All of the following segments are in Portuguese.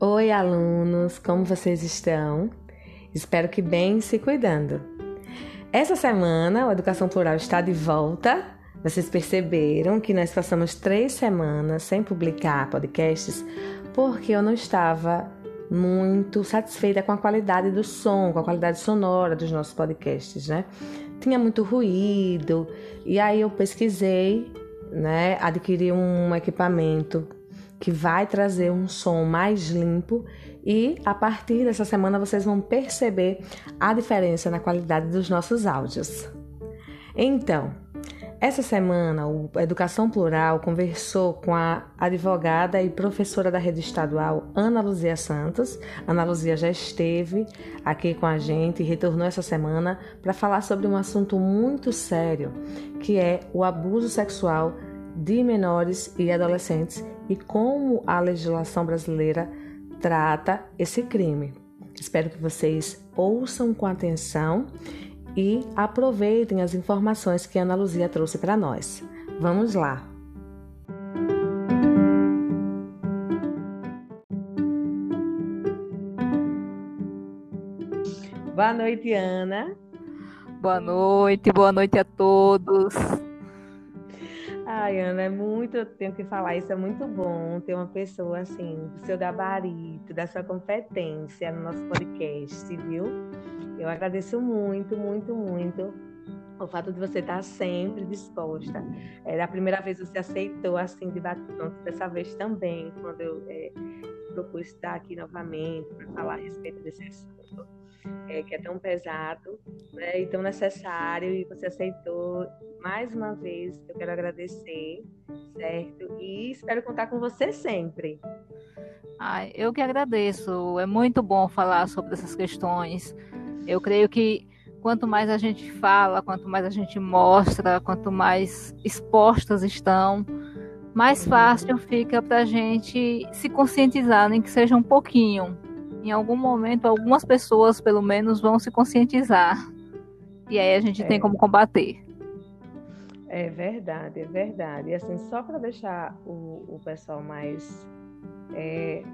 Oi, alunos, como vocês estão? Espero que bem se cuidando. Essa semana, o Educação Plural está de volta. Vocês perceberam que nós passamos três semanas sem publicar podcasts porque eu não estava muito satisfeita com a qualidade do som, com a qualidade sonora dos nossos podcasts, né? Tinha muito ruído e aí eu pesquisei, né? Adquiri um equipamento que vai trazer um som mais limpo e a partir dessa semana vocês vão perceber a diferença na qualidade dos nossos áudios. Então, essa semana o Educação Plural conversou com a advogada e professora da rede estadual Ana Luzia Santos. Ana Luzia já esteve aqui com a gente e retornou essa semana para falar sobre um assunto muito sério, que é o abuso sexual de menores e adolescentes e como a legislação brasileira trata esse crime. Espero que vocês ouçam com atenção e aproveitem as informações que a Ana Luzia trouxe para nós. Vamos lá! Boa noite, Ana. Boa noite, boa noite a todos. Ai, Ana, é muito, eu tenho que falar, isso é muito bom ter uma pessoa assim, do seu gabarito, da sua competência no nosso podcast, viu? Eu agradeço muito, muito, muito o fato de você estar sempre disposta. É, a primeira vez você aceitou assim de batom, dessa vez também, quando eu é, propus estar aqui novamente para falar a respeito desse assunto é, que é tão pesado né, e tão necessário, e você aceitou mais uma vez. Eu quero agradecer, certo? E espero contar com você sempre. Ai, eu que agradeço. É muito bom falar sobre essas questões. Eu creio que quanto mais a gente fala, quanto mais a gente mostra, quanto mais expostas estão, mais fácil fica para a gente se conscientizar, nem que seja um pouquinho em algum momento, algumas pessoas, pelo menos, vão se conscientizar. E aí a gente é. tem como combater. É verdade, é verdade. E assim, só para deixar o, o pessoal mais é,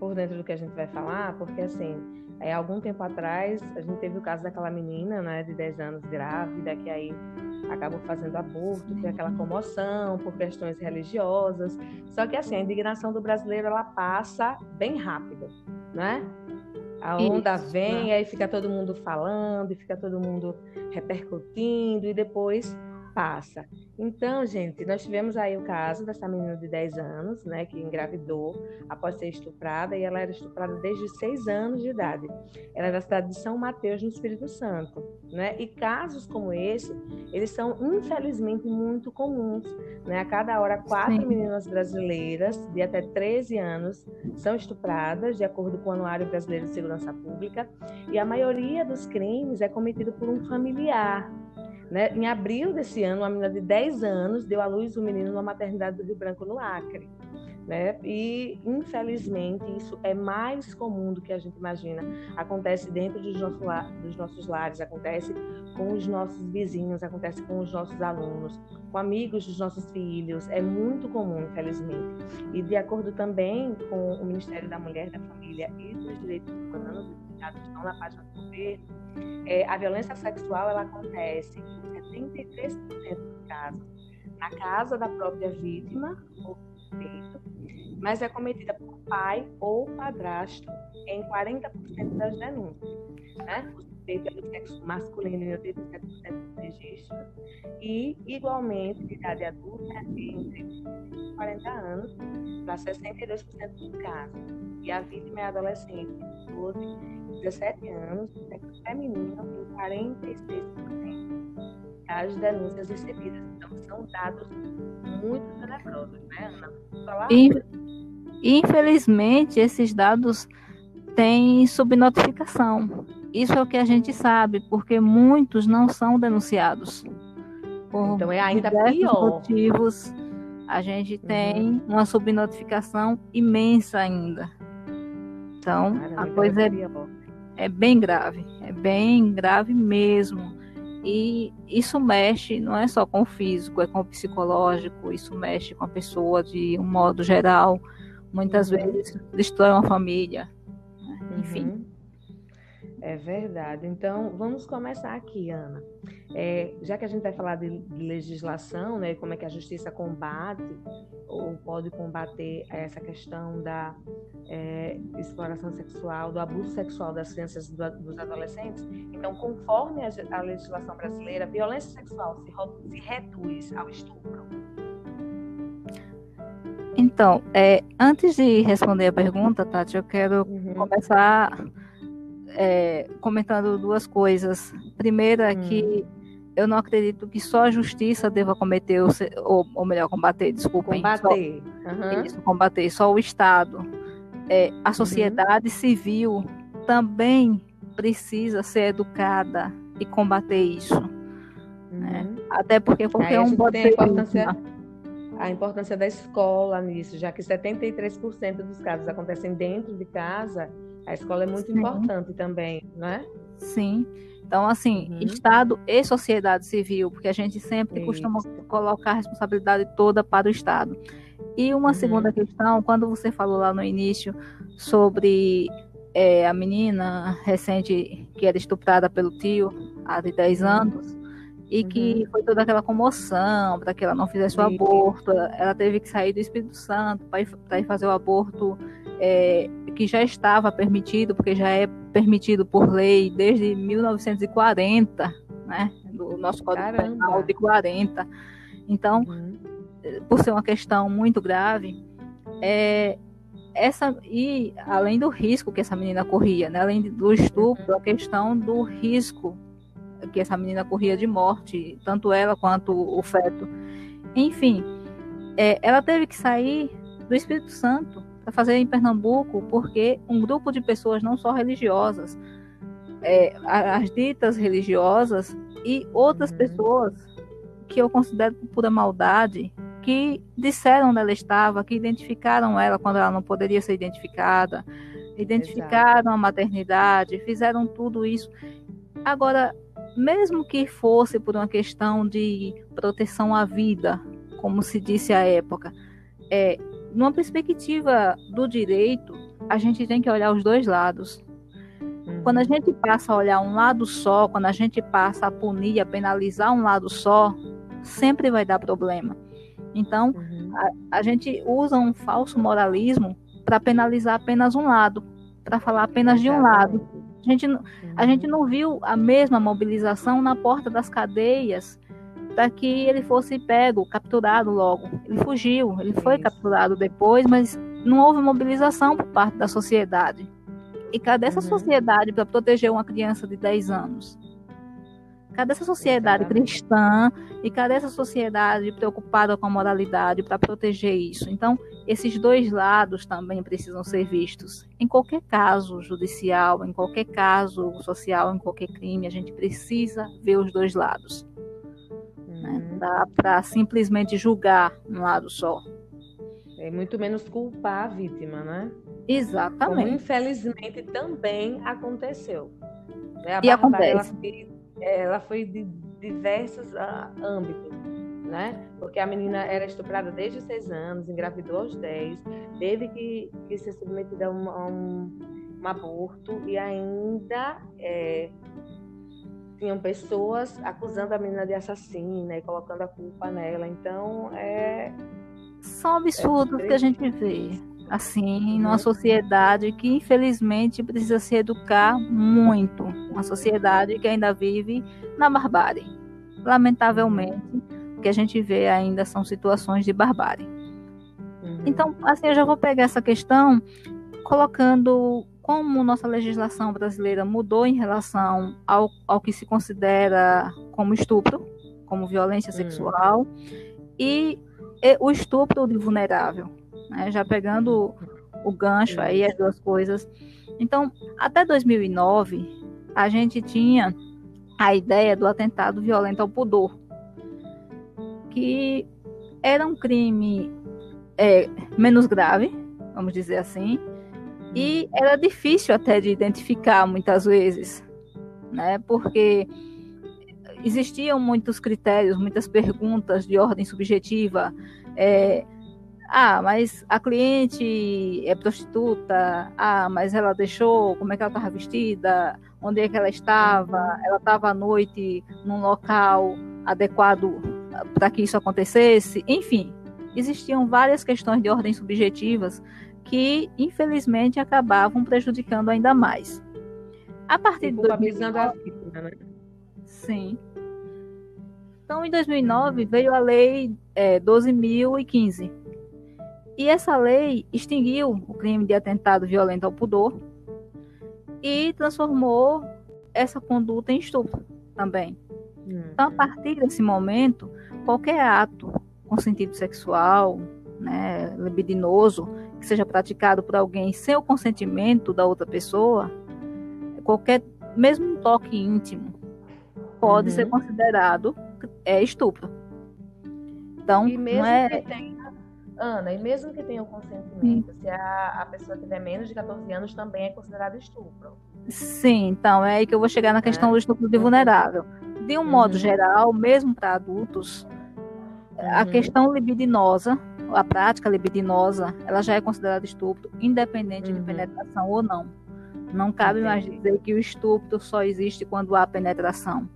por dentro do que a gente vai falar, porque assim, é, algum tempo atrás, a gente teve o caso daquela menina, né, de 10 anos grávida, que aí acabou fazendo aborto, tem aquela comoção por questões religiosas. Só que assim, a indignação do brasileiro ela passa bem rápido né? A onda Isso. vem, aí fica todo mundo falando, e fica todo mundo repercutindo, e depois passa. Então, gente, nós tivemos aí o caso dessa menina de 10 anos, né, que engravidou após ser estuprada, e ela era estuprada desde 6 anos de idade. Ela era da cidade de São Mateus, no Espírito Santo, né? E casos como esse, eles são infelizmente muito comuns, né? A cada hora, quatro Sim. meninas brasileiras de até 13 anos são estupradas, de acordo com o Anuário Brasileiro de Segurança Pública, e a maioria dos crimes é cometido por um familiar, né? Em abril desse ano, uma menina de 10 anos deu à luz um menino numa maternidade do Rio Branco, no Acre. Né? E, infelizmente, isso é mais comum do que a gente imagina. Acontece dentro dos, nosso dos nossos lares, acontece com os nossos vizinhos, acontece com os nossos alunos, com amigos dos nossos filhos. É muito comum, infelizmente. E, de acordo também com o Ministério da Mulher, da Família e dos Direitos Humanos, que estão na página do governo, é, a violência sexual ela acontece 73% dos casos na casa da própria vítima ou suspeito, mas é cometida por pai ou padrasto em 40% das denúncias. Né? O suspeito é do sexo masculino em 87% dos registros e, igualmente, de idade adulta entre 40 anos para 62% dos casos. E a vítima é adolescente, 12 17 anos, sexo feminino em 46% das denúncias recebidas. Então, são dados muito tenebrosos, né, Ana? Falar Infelizmente, esses dados têm subnotificação. Isso é o que a gente sabe, porque muitos não são denunciados. Por então é ainda pior. motivos, a gente uhum. tem uhum. uma subnotificação imensa ainda. Então, Caramba, a então coisa é, é, é bem grave, é bem grave mesmo. E isso mexe não é só com o físico, é com o psicológico, isso mexe com a pessoa de um modo geral, muitas uhum. vezes destrói uma família. Né? Enfim. Uhum. É verdade. Então, vamos começar aqui, Ana. É, já que a gente vai falar de legislação, né, como é que a justiça combate ou pode combater essa questão da é, exploração sexual, do abuso sexual das crianças e do, dos adolescentes, então, conforme a, a legislação brasileira, a violência sexual se, se reduz ao estupro. Então, é, antes de responder a pergunta, Tati, eu quero uhum. começar é, comentando duas coisas. Primeira, hum. que eu não acredito que só a justiça deva cometer, ou, ou melhor, combater, desculpa. Combater. Só, uhum. isso, combater, só o Estado. É, a sociedade uhum. civil também precisa ser educada e combater isso. Né? Uhum. Né? Até porque qualquer um pode ter. Importância, a importância da escola nisso, já que 73% dos casos acontecem dentro de casa a escola é muito Sim. importante também, não é? Sim. Então, assim, uhum. Estado e sociedade civil, porque a gente sempre Isso. costuma colocar a responsabilidade toda para o Estado. E uma uhum. segunda questão, quando você falou lá no início sobre é, a menina recente que era estuprada pelo tio há de 10 uhum. anos, e que uhum. foi toda aquela comoção para que ela não fizesse o aborto, ela teve que sair do Espírito Santo para ir, ir fazer o aborto é, que já estava permitido, porque já é permitido por lei desde 1940, né? Do nosso Código. Penal de 40. Então, uhum. por ser uma questão muito grave, é, essa e além do risco que essa menina corria, né? além do estupro, a questão do risco que essa menina corria de morte, tanto ela quanto o feto. Enfim, é, ela teve que sair do Espírito Santo para fazer em Pernambuco, porque um grupo de pessoas não só religiosas, é, as ditas religiosas e outras pessoas que eu considero pura maldade, que disseram onde ela estava, que identificaram ela quando ela não poderia ser identificada, identificaram Exato. a maternidade, fizeram tudo isso. Agora, mesmo que fosse por uma questão de proteção à vida, como se disse à época, é, numa perspectiva do direito, a gente tem que olhar os dois lados. Uhum. Quando a gente passa a olhar um lado só, quando a gente passa a punir, a penalizar um lado só, sempre vai dar problema. Então, uhum. a, a gente usa um falso moralismo para penalizar apenas um lado, para falar apenas de um lado. A gente, a gente uhum. não viu a mesma mobilização na porta das cadeias para que ele fosse pego, capturado logo. Ele fugiu, ele foi Isso. capturado depois, mas não houve mobilização por parte da sociedade. E cadê essa sociedade para proteger uma criança de 10 anos? Cadê essa sociedade cristã e cadê essa sociedade preocupada com a moralidade para proteger isso? Então, esses dois lados também precisam ser vistos. Em qualquer caso judicial, em qualquer caso social, em qualquer crime, a gente precisa ver os dois lados. Né? Uhum. Dá para simplesmente julgar um lado só. É muito menos culpar a vítima, né? Exatamente. Como infelizmente também aconteceu. Né? A e acontece. Ela foi de diversos uh, âmbitos, né? Porque a menina era estuprada desde os seis anos, engravidou aos dez, teve que, que ser submetida a um, a um, um aborto e ainda é, tinham pessoas acusando a menina de assassina e colocando a culpa nela. Então, é. São absurdos é que a gente vê, assim, numa sociedade que, infelizmente, precisa se educar muito. Uma sociedade que ainda vive na barbárie. Lamentavelmente, o que a gente vê ainda são situações de barbárie. Uhum. Então, assim, eu já vou pegar essa questão colocando como nossa legislação brasileira mudou em relação ao, ao que se considera como estupro, como violência hum. sexual, e, e, o estupro de vulnerável, né? já pegando o gancho aí, as duas coisas. Então, até 2009, a gente tinha a ideia do atentado violento ao pudor, que era um crime é, menos grave, vamos dizer assim, e era difícil até de identificar muitas vezes, né? Porque existiam muitos critérios, muitas perguntas de ordem subjetiva. É, Ah, mas a cliente é prostituta. Ah, mas ela deixou, como é que ela estava vestida? Onde é que ela estava? Ela estava à noite num local adequado para que isso acontecesse? Enfim, existiam várias questões de ordem subjetivas que, infelizmente, acabavam prejudicando ainda mais. A partir de 2009, a vítima, né? Sim. Então, em 2009, veio a Lei é, 12.015. E essa lei extinguiu o crime de atentado violento ao pudor e transformou essa conduta em estupro também. Então, a partir desse momento, qualquer ato com sentido sexual, né, libidinoso, que seja praticado por alguém sem o consentimento da outra pessoa, qualquer, mesmo um toque íntimo, pode uhum. ser considerado é, estupro. Então, e mesmo não é... que tenha, Ana, e mesmo que tenha o consentimento, se a, a pessoa tiver menos de 14 anos, também é considerado estupro. Sim, então é aí que eu vou chegar na questão é. do estupro de vulnerável. De um uhum. modo geral, mesmo para adultos, uhum. a questão libidinosa a prática libidinosa, ela já é considerada estupro, independente uhum. de penetração ou não. Não cabe mais dizer que o estupro só existe quando há penetração.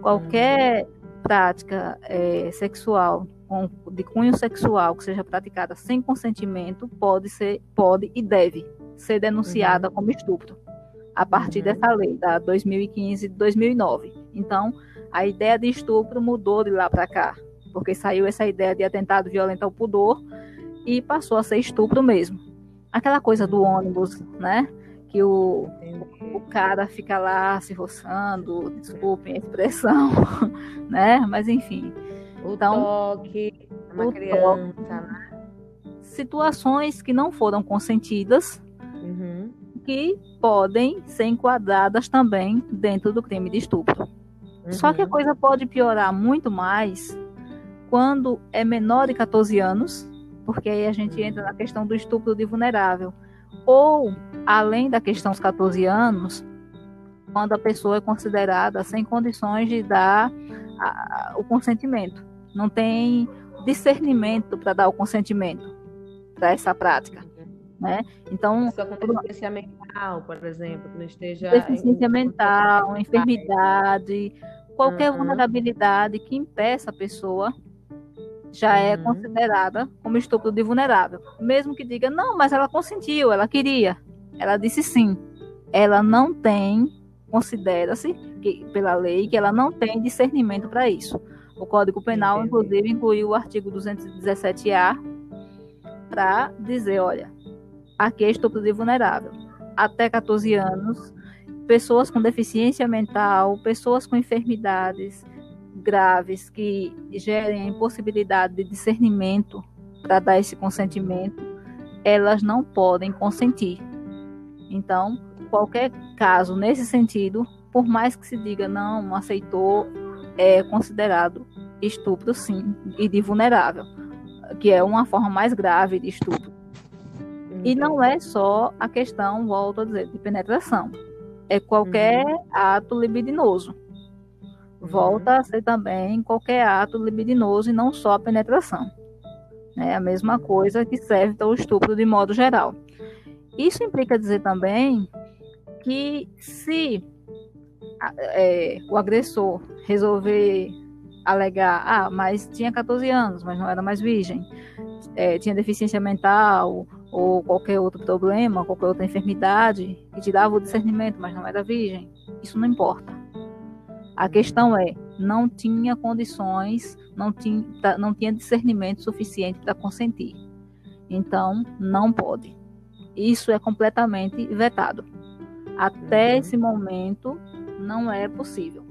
Qualquer uhum. prática é, sexual com, de cunho sexual que seja praticada sem consentimento pode ser, pode e deve ser denunciada uhum. como estupro a partir uhum. dessa lei da 2015 2009. Então, a ideia de estupro mudou de lá para cá porque saiu essa ideia de atentado violento ao pudor e passou a ser estupro mesmo. Aquela coisa do ônibus, né? Que o, o cara fica lá se roçando, desculpem a expressão, né? Mas enfim. O então, toque, uma criança, toque, né? Situações que não foram consentidas, uhum. que podem ser enquadradas também dentro do crime de estupro. Uhum. Só que a uhum. coisa pode piorar muito mais quando é menor de 14 anos, porque aí a gente entra na questão do estupro de vulnerável, ou além da questão dos 14 anos, quando a pessoa é considerada sem condições de dar a, a, o consentimento, não tem discernimento para dar o consentimento para essa prática. Né? Então, Só com deficiência mental, por exemplo, que não esteja. Deficiência em... mental, enfermidade, qualquer uhum. vulnerabilidade que impeça a pessoa já é uhum. considerada como estupro de vulnerável. Mesmo que diga, não, mas ela consentiu, ela queria. Ela disse sim. Ela não tem, considera-se pela lei que ela não tem discernimento para isso. O Código Penal, Entendi. inclusive, incluiu o artigo 217-A para dizer, olha, aqui é estupro de vulnerável. Até 14 anos, pessoas com deficiência mental, pessoas com enfermidades, graves que gerem a impossibilidade de discernimento para dar esse consentimento, elas não podem consentir. Então, qualquer caso nesse sentido, por mais que se diga não, aceitou, é considerado estupro sim e de vulnerável, que é uma forma mais grave de estupro. E não é só a questão, volto a dizer, de penetração. É qualquer uhum. ato libidinoso volta a ser também qualquer ato libidinoso e não só a penetração. É a mesma coisa que serve para o estupro de modo geral. Isso implica dizer também que se é, o agressor resolver alegar, ah, mas tinha 14 anos, mas não era mais virgem, é, tinha deficiência mental ou qualquer outro problema, qualquer outra enfermidade, que tirava o discernimento, mas não era virgem, isso não importa. A questão é, não tinha condições, não tinha, tá, não tinha discernimento suficiente para consentir. Então, não pode. Isso é completamente vetado. Até uhum. esse momento, não é possível.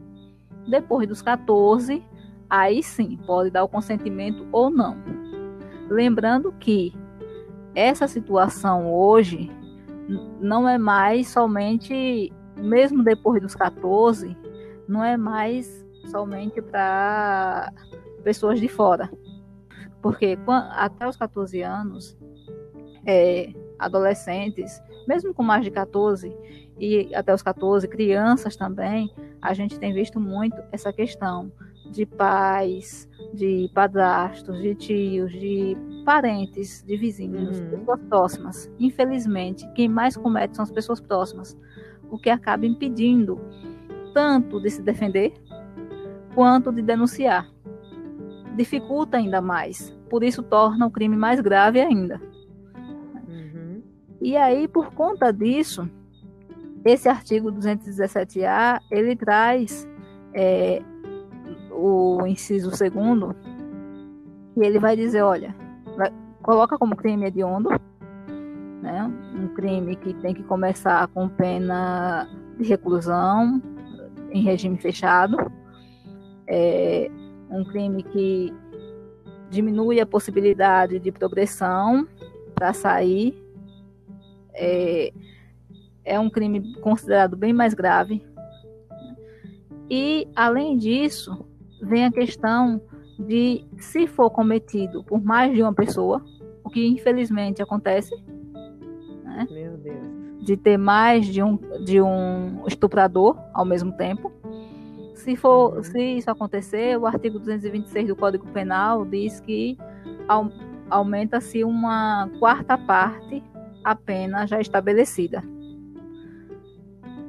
Depois dos 14, aí sim, pode dar o consentimento ou não. Lembrando que essa situação hoje não é mais somente, mesmo depois dos 14, não é mais somente para pessoas de fora. Porque até os 14 anos, é, adolescentes, mesmo com mais de 14 e até os 14, crianças também, a gente tem visto muito essa questão de pais de padrastos, de tios, de parentes, de vizinhos, uhum. pessoas próximas. Infelizmente, quem mais comete são as pessoas próximas, o que acaba impedindo tanto de se defender quanto de denunciar. Dificulta ainda mais, por isso torna o crime mais grave ainda. Uhum. E aí, por conta disso, esse artigo 217A ele traz é, o inciso segundo e ele vai dizer, olha, coloca como crime hediondo, né, um crime que tem que começar com pena de reclusão em regime fechado, é, um crime que diminui a possibilidade de progressão para sair, é, é um crime considerado bem mais grave. E, além disso, vem a questão de se for cometido por mais de uma pessoa, o que infelizmente acontece, né? de ter mais de um, de um estuprador ao mesmo tempo. Se, for, uhum. se isso acontecer, o artigo 226 do Código Penal diz que aumenta-se uma quarta parte a pena já estabelecida.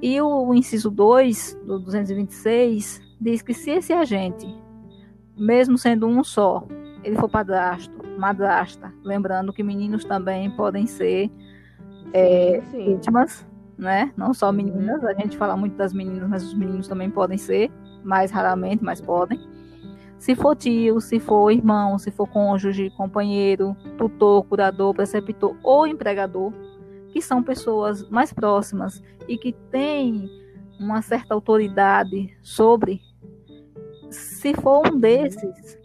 E o, inciso 2 do 226 diz que se esse agente, mesmo sendo um só, ele for padrasto, madrasta, lembrando que meninos também podem ser é, vítimas, né? Não só uhum. meninas, a gente fala muito das meninas, mas os meninos também podem ser, mais raramente, mas podem. Se for tio, se for irmão, se for cônjuge, companheiro, tutor, curador, preceptor ou empregador, que são pessoas mais próximas e que têm uma certa autoridade sobre, se for um desses,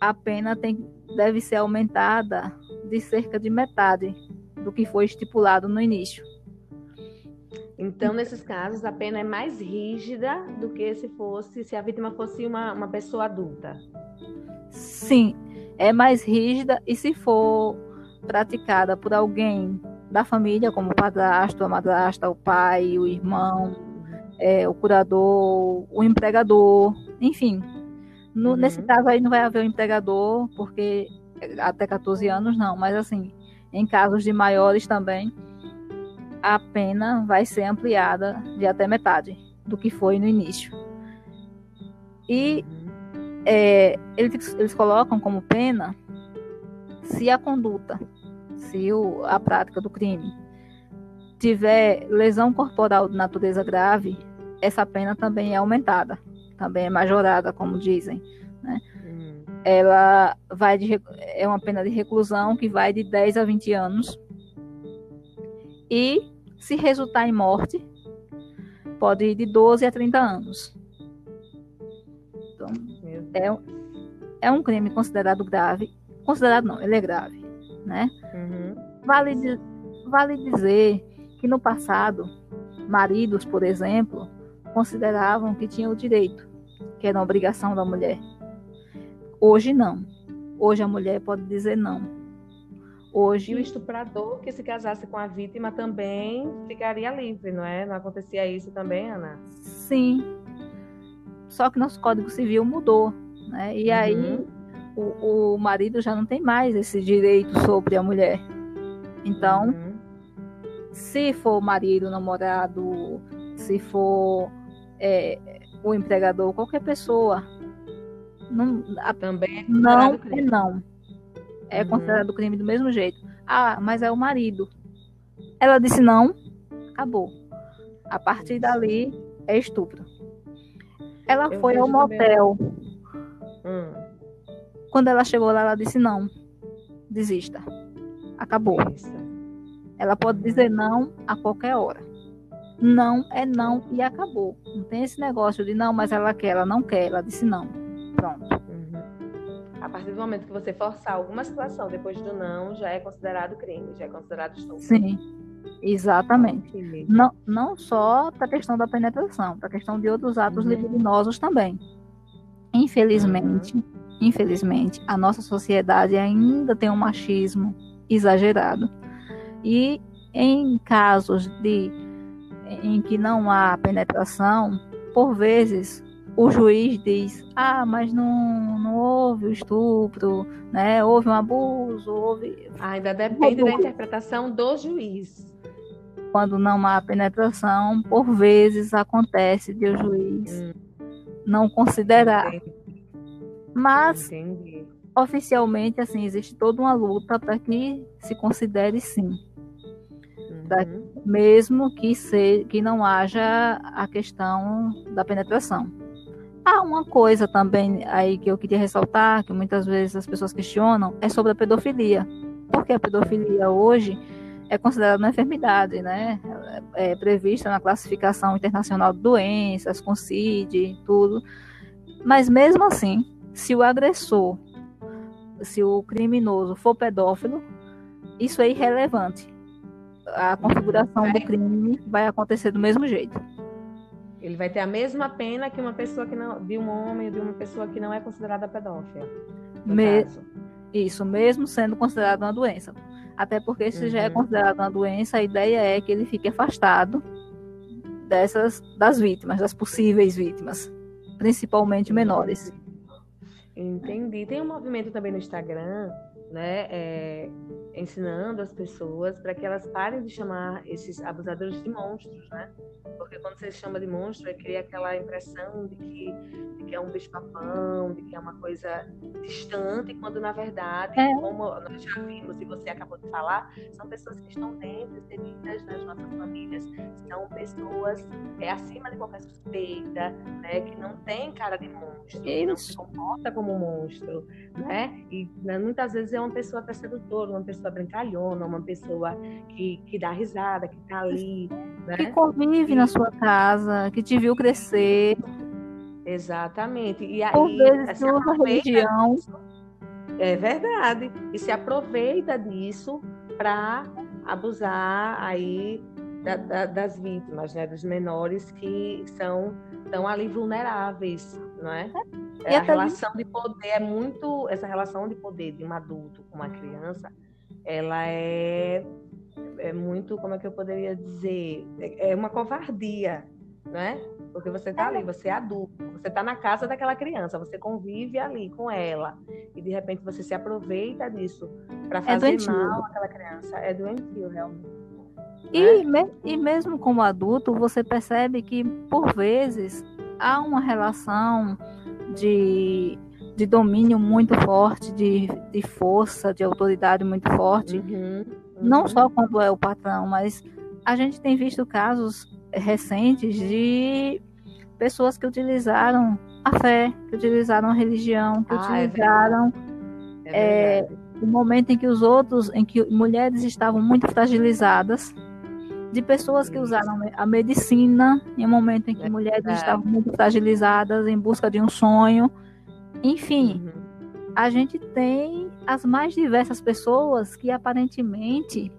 a pena tem, deve ser aumentada de cerca de metade do que foi estipulado no início. Então, nesses casos, a pena é mais rígida do que se fosse se a vítima fosse uma, uma pessoa adulta. Sim, é mais rígida e se for praticada por alguém da família, como o padrasto, a madrasta, o pai, o irmão, é, o curador, o empregador, enfim. No, uhum. Nesse caso aí não vai haver o empregador, porque até 14 anos não, mas assim, em casos de maiores também, a pena vai ser ampliada de até metade do que foi no início. E uhum. é, eles, eles colocam como pena se a conduta se a prática do crime tiver lesão corporal de natureza grave, essa pena também é aumentada, também é majorada, como dizem. Né? Uhum. Ela vai de, é uma pena de reclusão que vai de 10 a 20 anos. E se resultar em morte, pode ir de 12 a 30 anos. Então, é, é um crime considerado grave. Considerado não, ele é grave né? Uhum. Vale, vale dizer que no passado, maridos, por exemplo, consideravam que tinham o direito, que era uma obrigação da mulher. Hoje não. Hoje a mulher pode dizer não. Hoje o estuprador que se casasse com a vítima também ficaria livre, não é? Não acontecia isso também, Ana? Sim. Só que nosso Código Civil mudou, né? E uhum. aí o, o marido já não tem mais esse direito sobre a mulher. Então, uhum. se for marido, namorado, se for é, o empregador, qualquer pessoa, não, a, também é não é não. É uhum. considerado crime do mesmo jeito. Ah, mas é o marido. Ela disse não, acabou. A partir dali é estupro. Ela Eu foi ao motel. Hum. Quando ela chegou lá, ela disse: não, desista. Acabou. Ela pode dizer não a qualquer hora. Não é não e acabou. Não tem esse negócio de não, mas ela quer, ela não quer. Ela disse não. Pronto. Uhum. A partir do momento que você forçar alguma situação depois do não, já é considerado crime, já é considerado estupro. Sim, exatamente. Não, não só para a questão da penetração, para a questão de outros atos uhum. libidinosos também. Infelizmente, uhum Infelizmente, a nossa sociedade ainda tem um machismo exagerado. E em casos de em que não há penetração, por vezes o juiz diz, ah, mas não, não houve o estupro, né? Houve um abuso, houve. Ainda depende da interpretação do juiz. Quando não há penetração, por vezes acontece de o juiz hum. não considerar. Entendi. Mas Entendi. oficialmente, assim, existe toda uma luta para que se considere sim. Uhum. Mesmo que, se, que não haja a questão da penetração. Há uma coisa também aí que eu queria ressaltar, que muitas vezes as pessoas questionam, é sobre a pedofilia. Porque a pedofilia hoje é considerada uma enfermidade, né? É prevista na classificação internacional de doenças, com CID, tudo. Mas mesmo assim, se o agressor, se o criminoso for pedófilo, isso é irrelevante. A configuração do crime vai acontecer do mesmo jeito. Ele vai ter a mesma pena que uma pessoa que não, de um homem ou de uma pessoa que não é considerada pedófila. Me... Isso, mesmo sendo considerado uma doença. Até porque se uhum. já é uhum. considerado uma doença, a ideia é que ele fique afastado dessas das vítimas, das possíveis vítimas, principalmente menores. Entendi. Tem um movimento também no Instagram né, é, ensinando as pessoas para que elas parem de chamar esses abusadores de monstros, né? Porque quando você chama de monstro, é cria aquela impressão de que, de que é um bicho-papão, de que é uma coisa distante, quando na verdade, é. como nós já vimos e você acabou de falar, são pessoas que estão dentro, inseridas nas nossas famílias, são pessoas é, acima de qualquer suspeita, né, que não tem cara de monstro, que não se comporta como um monstro, né? E né, muitas vezes é uma pessoa até sedutora, uma pessoa brincalhona, uma pessoa que, que dá risada, que está ali. Né? Que convive na sua casa, que te viu crescer. Exatamente. E aí, Por vezes usa religião. Disso, é verdade. E se aproveita disso para abusar aí da, da, das vítimas, né, dos menores que são tão ali vulneráveis, não é? é a relação de poder é muito essa relação de poder de um adulto com uma criança, ela é é muito, como é que eu poderia dizer, é, é uma covardia, né? Porque você está ali, você é adulto, você está na casa daquela criança, você convive ali com ela e de repente você se aproveita disso para é fazer é mal àquela criança. É doentio, realmente. E, né? me, e mesmo como adulto, você percebe que, por vezes, há uma relação de, de domínio muito forte, de, de força, de autoridade muito forte. Uhum, uhum. Não só quando é o patrão, mas a gente tem visto casos recentes de pessoas que utilizaram a fé, que utilizaram a religião, que ah, é utilizaram é é, o momento em que os outros, em que mulheres estavam muito fragilizadas de pessoas que usaram a medicina em um momento em que é mulheres estavam muito fragilizadas em busca de um sonho. Enfim, uhum. a gente tem as mais diversas pessoas que aparentemente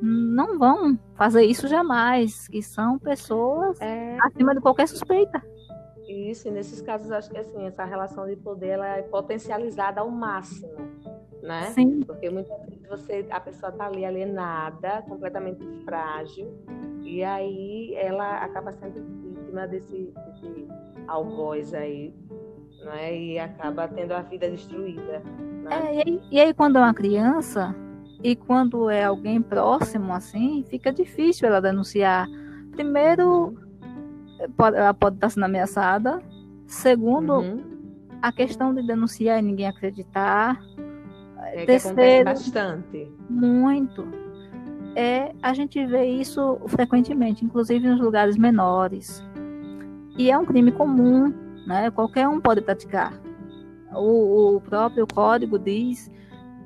não vão fazer isso jamais, que são pessoas é... acima de qualquer suspeita. Isso, e nesses casos acho que assim, essa relação de poder ela é potencializada ao máximo né? Sim. Porque muitas vezes você, a pessoa está ali alienada, completamente frágil, e aí ela acaba sendo vítima desse, desse algoz aí, né? E acaba tendo a vida destruída. Né? É, e, aí, e aí quando é uma criança e quando é alguém próximo assim, fica difícil ela denunciar. Primeiro, pode, ela pode estar sendo ameaçada. Segundo, uhum. a questão de denunciar e ninguém acreditar. É, Terceiro, bastante. Muito. É, a gente vê isso frequentemente, inclusive nos lugares menores. E é um crime comum, né? Qualquer um pode praticar. O, o próprio código diz,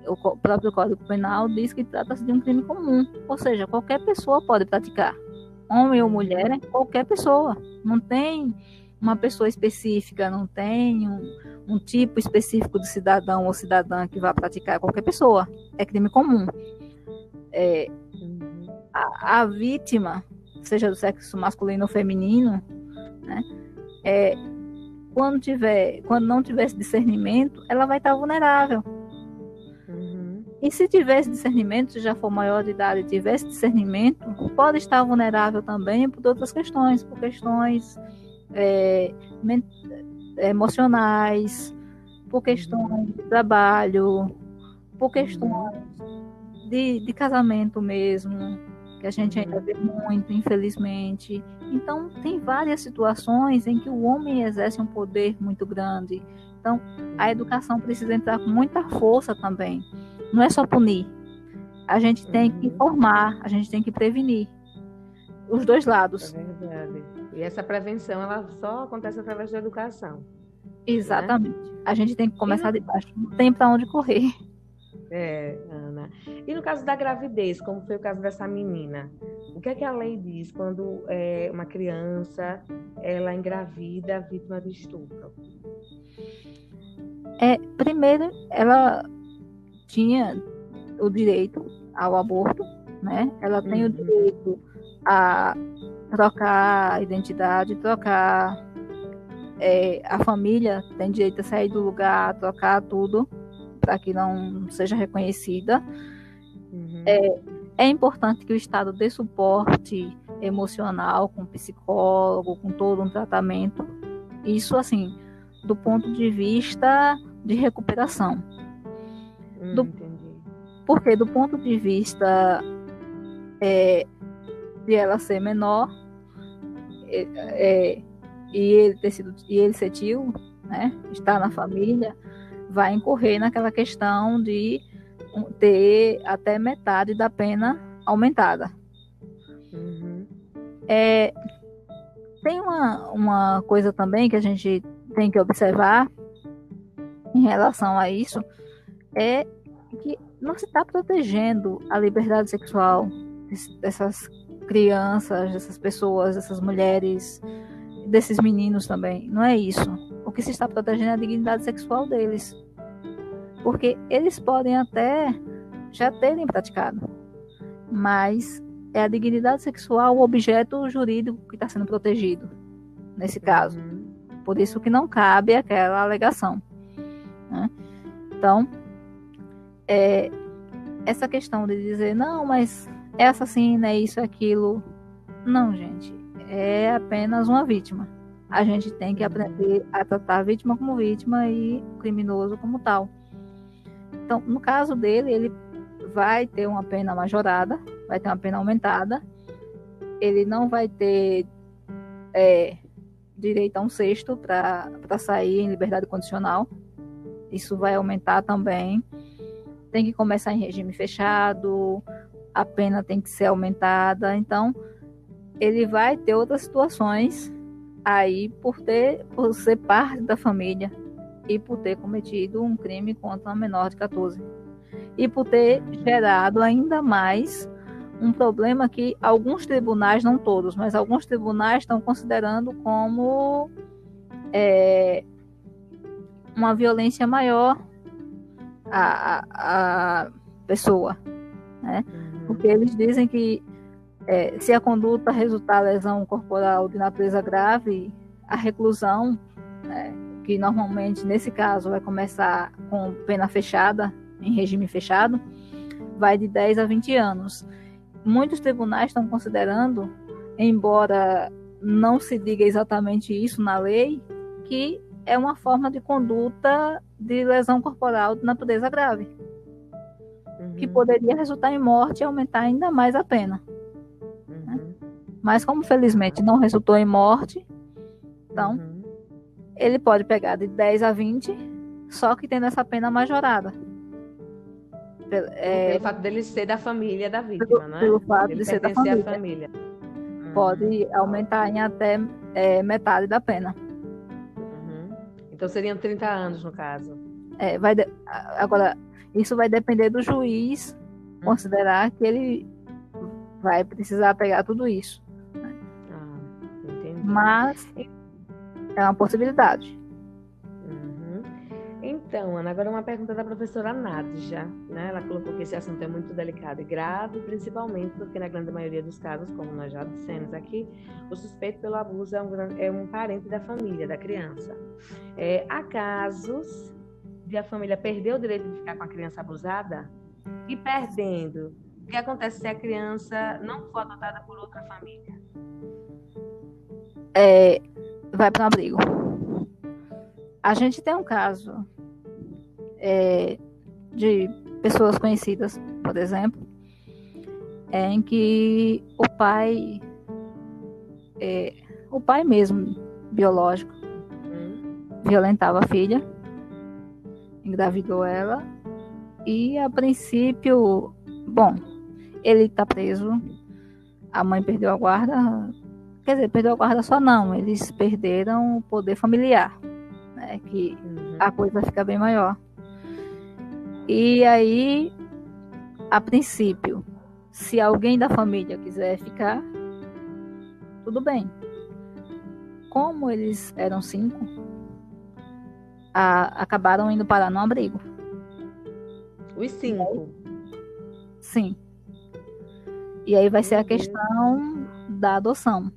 o próprio código penal diz que trata-se de um crime comum, ou seja, qualquer pessoa pode praticar. Homem ou mulher, qualquer pessoa. Não tem uma pessoa específica, não tem um, um tipo específico de cidadão ou cidadã que vá praticar qualquer pessoa. É crime comum. É, a, a, vítima, seja do sexo masculino ou feminino, né, é, quando, tiver, quando não tiver esse discernimento, ela vai estar vulnerável. Uhum. E se tiver esse discernimento, se já for maior de idade e tiver esse discernimento, pode estar vulnerável também por outras questões, por questões é, emocionais, por questões de trabalho, por questões de, de casamento mesmo, que a gente ainda vê muito, infelizmente. Então, tem várias situações em que o homem exerce um poder muito grande. Então, a educação precisa entrar com muita força também. Não é só punir. A gente tem que informar, a gente tem que prevenir. Os dois lados. É verdade. E essa prevenção, ela só acontece através da educação. Exatamente. Né? A gente tem que começar de baixo. Não tem para onde correr. É, Ana. E no caso da gravidez, como foi o caso dessa menina, o que é que a lei diz quando é, uma criança ela engravida vítima de estupro? É, primeiro, ela tinha o direito ao aborto, né? Ela tem uhum. o direito a trocar a identidade, trocar é, a família tem direito a sair do lugar, trocar tudo para que não seja reconhecida. Uhum. É, é importante que o Estado dê suporte emocional com psicólogo, com todo um tratamento. Isso, assim, do ponto de vista de recuperação. Hum, do, porque, do ponto de vista é, de ela ser menor é, é, e, ele ter sido, e ele ser tio, né, estar na família, vai incorrer naquela questão de ter até metade da pena aumentada. Uhum. É, tem uma, uma coisa também que a gente tem que observar em relação a isso, é que não se está protegendo a liberdade sexual dessas crianças, dessas pessoas, dessas mulheres, desses meninos também. Não é isso. O que se está protegendo é a dignidade sexual deles. Porque eles podem até já terem praticado, mas é a dignidade sexual o objeto jurídico que está sendo protegido, nesse caso. Por isso que não cabe aquela alegação. Né? Então, é, essa questão de dizer, não, mas é assassina, é isso, é aquilo. Não, gente. É apenas uma vítima. A gente tem que aprender a tratar a vítima como vítima e o criminoso como tal. Então, no caso dele, ele vai ter uma pena majorada, vai ter uma pena aumentada. Ele não vai ter é, direito a um sexto para sair em liberdade condicional. Isso vai aumentar também. Tem que começar em regime fechado a pena tem que ser aumentada. Então, ele vai ter outras situações aí por ter por ser parte da família e por ter cometido um crime contra uma menor de 14 e por ter gerado ainda mais um problema que alguns tribunais, não todos, mas alguns tribunais estão considerando como é, uma violência maior à, à pessoa, né? Porque eles dizem que é, se a conduta resultar lesão corporal de natureza grave, a reclusão, né, que normalmente nesse caso vai começar com pena fechada, em regime fechado, vai de 10 a 20 anos. Muitos tribunais estão considerando, embora não se diga exatamente isso na lei, que é uma forma de conduta de lesão corporal de natureza grave que poderia resultar em morte e aumentar ainda mais a pena. Né? Uhum. Mas como felizmente não resultou em morte, então uhum. ele pode pegar de 10 a 20, só que tendo essa pena majorada. Pelo, é, pelo fato dele ser da família da vítima, pelo, né? Pelo fato ele de ser da família. família. Pode uhum. aumentar em até é, metade da pena. Uhum. Então seriam 30 anos no caso. É, vai de... Agora, isso vai depender do juiz hum. considerar que ele vai precisar pegar tudo isso. Ah, Mas é uma possibilidade. Uhum. Então, Ana, agora uma pergunta da professora Nadja. Né? Ela colocou que esse assunto é muito delicado e grave, principalmente porque, na grande maioria dos casos, como nós já dissemos aqui, o suspeito pelo abuso é um, é um parente da família, da criança. É, há casos de a família perder o direito de ficar com a criança abusada e perdendo, o que acontece se a criança não for adotada por outra família? É, vai para um abrigo. a gente tem um caso é, de pessoas conhecidas, por exemplo, é, em que o pai, é, o pai mesmo, biológico, hum. violentava a filha, engravidou ela e a princípio, bom, ele está preso, a mãe perdeu a guarda, quer dizer, perdeu a guarda só não, eles perderam o poder familiar, né, que uhum. a coisa fica bem maior. E aí, a princípio, se alguém da família quiser ficar, tudo bem. Como eles eram cinco, a, acabaram indo parar no abrigo. Os cinco? Sim. E aí vai ser a questão da adoção.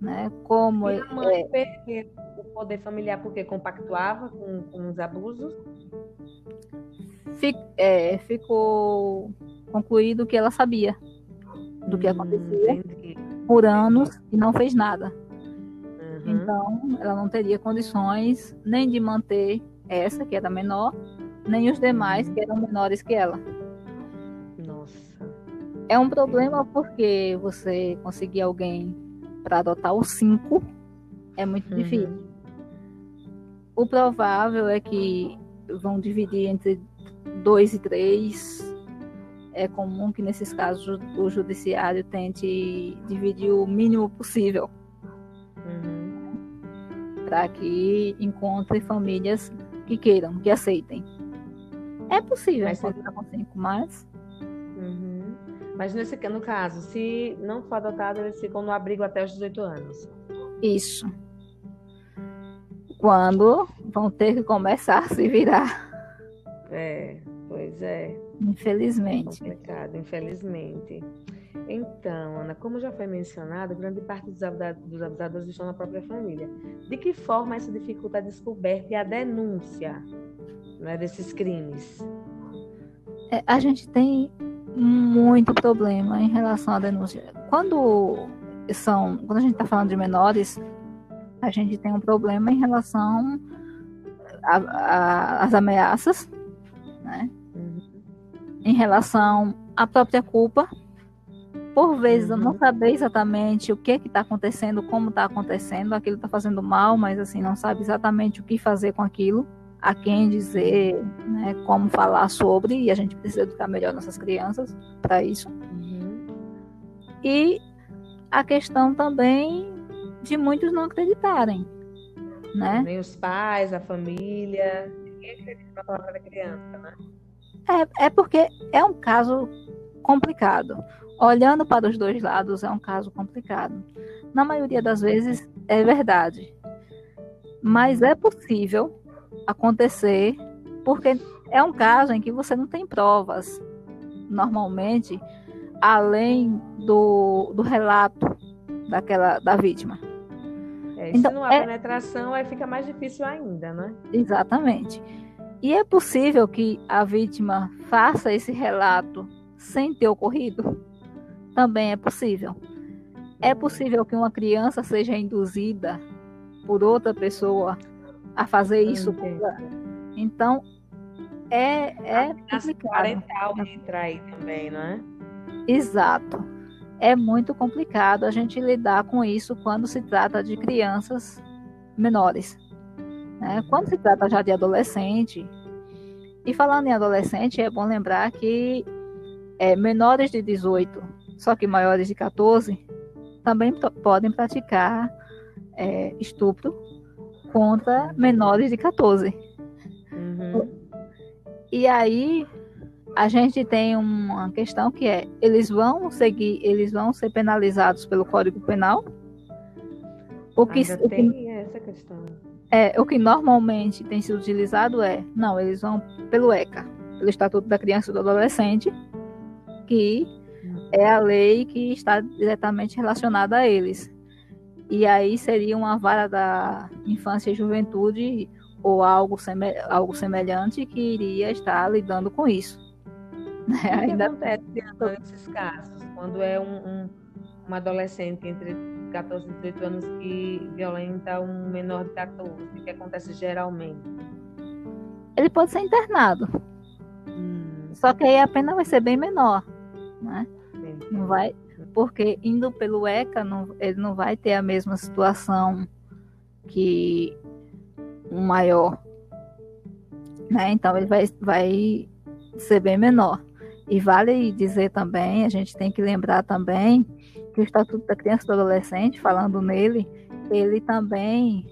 Né? Como e a mãe é... perdeu o poder familiar porque compactuava com, com os abusos? Fic, é, ficou concluído que ela sabia do que hum, acontecia hum, por anos e não fez nada. Uhum. Então, ela não teria condições nem de manter essa, que era menor, nem os demais, que eram menores que ela. Nossa. É um problema porque você conseguir alguém para adotar os cinco é muito uhum. difícil. O provável é que vão dividir entre dois e três. É comum que nesses casos o judiciário tente dividir o mínimo possível. Para que encontre famílias que queiram, que aceitem. É possível mas encontrar com cinco, mas. Uhum. Mas nesse no caso, se não for adotado, eles ficam no abrigo até os 18 anos. Isso. Quando vão ter que começar a se virar. É, pois é. Infelizmente. É complicado, infelizmente. Então, Ana, como já foi mencionado, grande parte dos abusadores estão na própria família. De que forma isso dificulta a descoberta e a denúncia né, desses crimes? É, a gente tem muito problema em relação à denúncia. Quando são, quando a gente está falando de menores, a gente tem um problema em relação às ameaças né? Uhum. Em relação à própria culpa, por vezes eu não uhum. saber exatamente o que está acontecendo, como está acontecendo, aquilo está fazendo mal, mas assim não sabe exatamente o que fazer com aquilo, a quem dizer, né, como falar sobre, e a gente precisa educar melhor nossas crianças para isso. Uhum. E a questão também de muitos não acreditarem, né? Nem os pais, a família ninguém acredita na palavra da criança, né? É, é porque é um caso complicado. Olhando para os dois lados, é um caso complicado. Na maioria das vezes, é verdade. Mas é possível acontecer, porque é um caso em que você não tem provas, normalmente, além do, do relato daquela da vítima. É, então, se não há é... penetração, aí fica mais difícil ainda, né? Exatamente. E é possível que a vítima faça esse relato sem ter ocorrido? Também é possível. É possível que uma criança seja induzida por outra pessoa a fazer isso. Então, é, é complicado. parental entra aí também, não é? Exato é muito complicado a gente lidar com isso quando se trata de crianças menores. Né? Quando se trata já de adolescente, e falando em adolescente, é bom lembrar que é, menores de 18, só que maiores de 14, também podem praticar é, estupro contra menores de 14. Uhum. E aí a gente tem uma questão que é, eles vão seguir, eles vão ser penalizados pelo Código Penal? O que, Ainda o que, tem essa questão. É, o que normalmente tem sido utilizado é, não, eles vão pelo ECA, pelo Estatuto da Criança e do Adolescente, que é a lei que está diretamente relacionada a eles. E aí seria uma vara da infância e juventude ou algo, algo semelhante que iria estar lidando com isso. Né? Ainda acontece nesses casos? Quando é um, um, uma adolescente entre 14 e 18 anos que violenta um menor de 14, o que acontece geralmente? Ele pode ser internado. Hum. Só que aí a pena vai ser bem menor, né? Não vai, porque indo pelo ECA, não, ele não vai ter a mesma situação que um maior, né? Então ele vai, vai ser bem menor. E vale dizer também, a gente tem que lembrar também que o Estatuto da Criança e do Adolescente, falando nele, ele também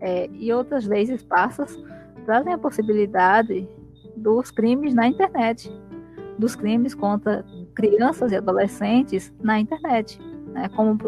é, e outras leis esparsas trazem a possibilidade dos crimes na internet, dos crimes contra crianças e adolescentes na internet, né? como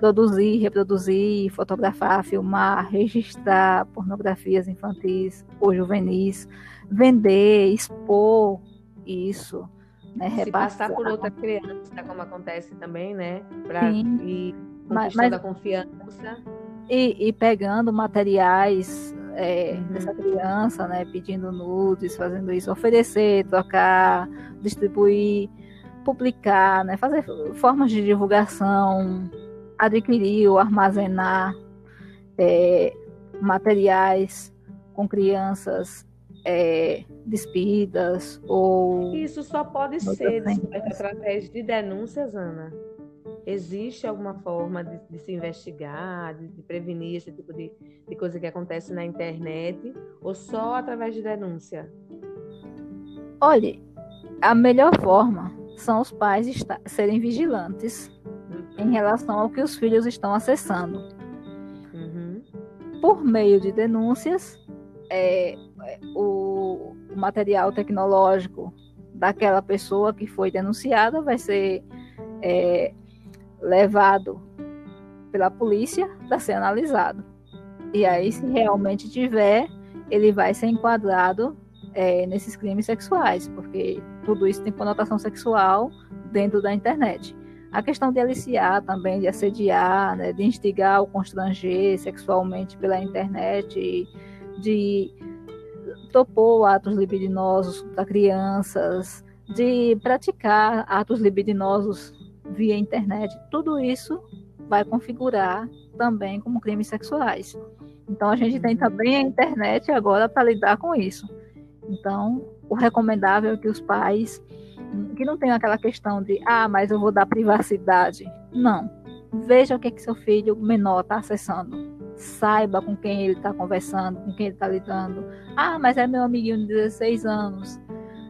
produzir, reproduzir, fotografar, filmar, registrar pornografias infantis ou juvenis, vender, expor isso, né? Se passar por outra criança, como acontece também, né? Pra, Sim. E mas, a confiança. E, e pegando materiais é, uhum. dessa criança, né? Pedindo nudes, fazendo isso, oferecer, trocar, distribuir, publicar, né? Fazer formas de divulgação, adquirir ou armazenar é, materiais com crianças é, despidas ou. Isso só pode ser descoberto através de denúncias, Ana. Existe alguma forma de, de se investigar, de, de, prevenir esse tipo de, de coisa que acontece na internet, ou só através de denúncia? Olhe, a melhor forma são os pais estar, serem vigilantes uhum. em relação ao que os filhos estão acessando. Uhum. Por meio de denúncias, é, o, o material tecnológico daquela pessoa que foi denunciada vai ser é, levado pela polícia para ser analisado. E aí, se realmente tiver, ele vai ser enquadrado é, nesses crimes sexuais, porque tudo isso tem conotação sexual dentro da internet. A questão de aliciar também, de assediar, né, de instigar ou constranger sexualmente pela internet, de propor atos libidinosos para crianças, de praticar atos libidinosos via internet, tudo isso vai configurar também como crimes sexuais. Então a gente tem também a internet agora para lidar com isso. Então, o recomendável é que os pais que não tenham aquela questão de ah, mas eu vou dar privacidade. Não. Veja o que, é que seu filho menor está acessando saiba com quem ele está conversando, com quem ele está lidando. Ah, mas é meu amiguinho de 16 anos.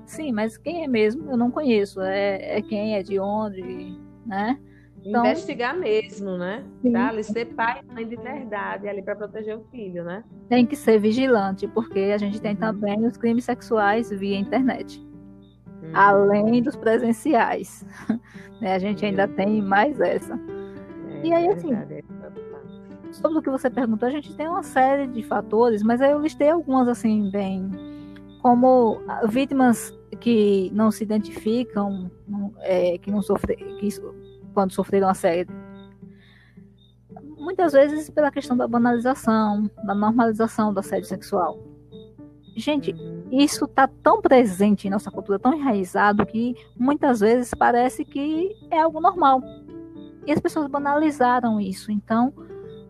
Sim, mas quem é mesmo? Eu não conheço. É, é quem, é de onde, né? Então, Investigar mesmo, né? Tá? Ser pai e mãe de verdade ali para proteger o filho, né? Tem que ser vigilante, porque a gente tem também os crimes sexuais via internet. Uhum. Além dos presenciais. né? A gente ainda tem mais essa. É, e aí, assim, é sobre o que você perguntou, a gente tem uma série de fatores, mas aí eu listei algumas assim, bem. Como vítimas que não se identificam, é, que não sofreram, que quando sofreram assédio. Muitas vezes pela questão da banalização, da normalização do assédio sexual. Gente, isso está tão presente em nossa cultura, tão enraizado, que muitas vezes parece que é algo normal. E as pessoas banalizaram isso. Então,